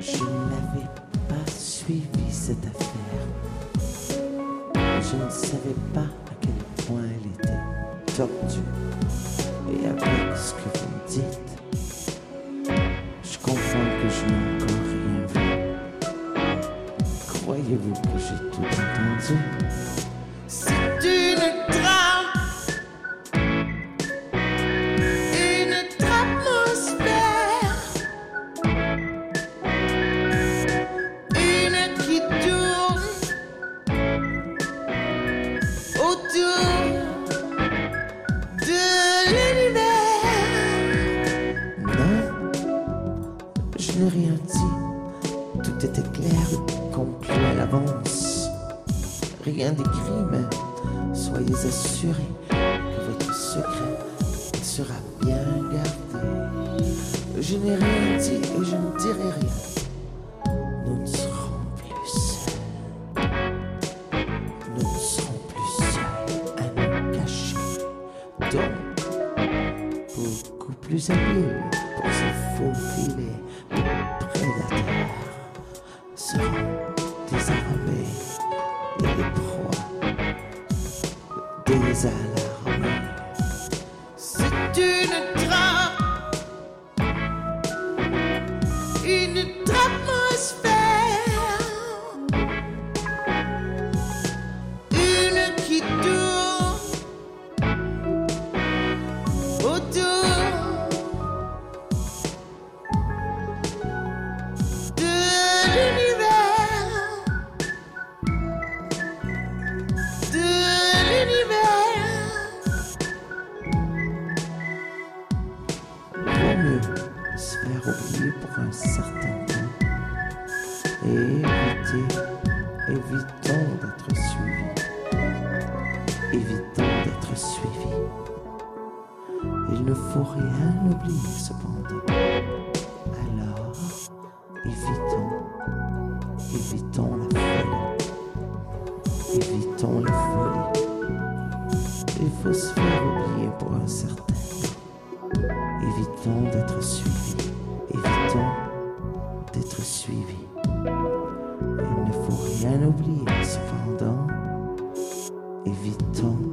Je n'avais pas suivi cette affaire. Je ne savais pas à quel point elle était tordue. Et avec ce que vous me dites, je confonds que je n'ai encore rien vu. Croyez-vous que j'ai tout entendu? Je n'ai rien dit. Tout était clair conclu à l'avance. Rien d'écrit, mais soyez assurés que votre secret sera bien gardé. Je n'ai rien dit et je ne dirai rien. Beaucoup plus habiles pour se faufiler prédateurs seront désarmés et les proies désalarmées. C'est une se faire oublier pour un certain temps et éviter, évitons d'être suivis. Évitons d'être suivis. Il ne faut rien oublier cependant. Alors, évitons, évitons la folie. Évitons la folie. Il faut se faire oublier pour un suivi. Il ne faut rien oublier cependant. Évitons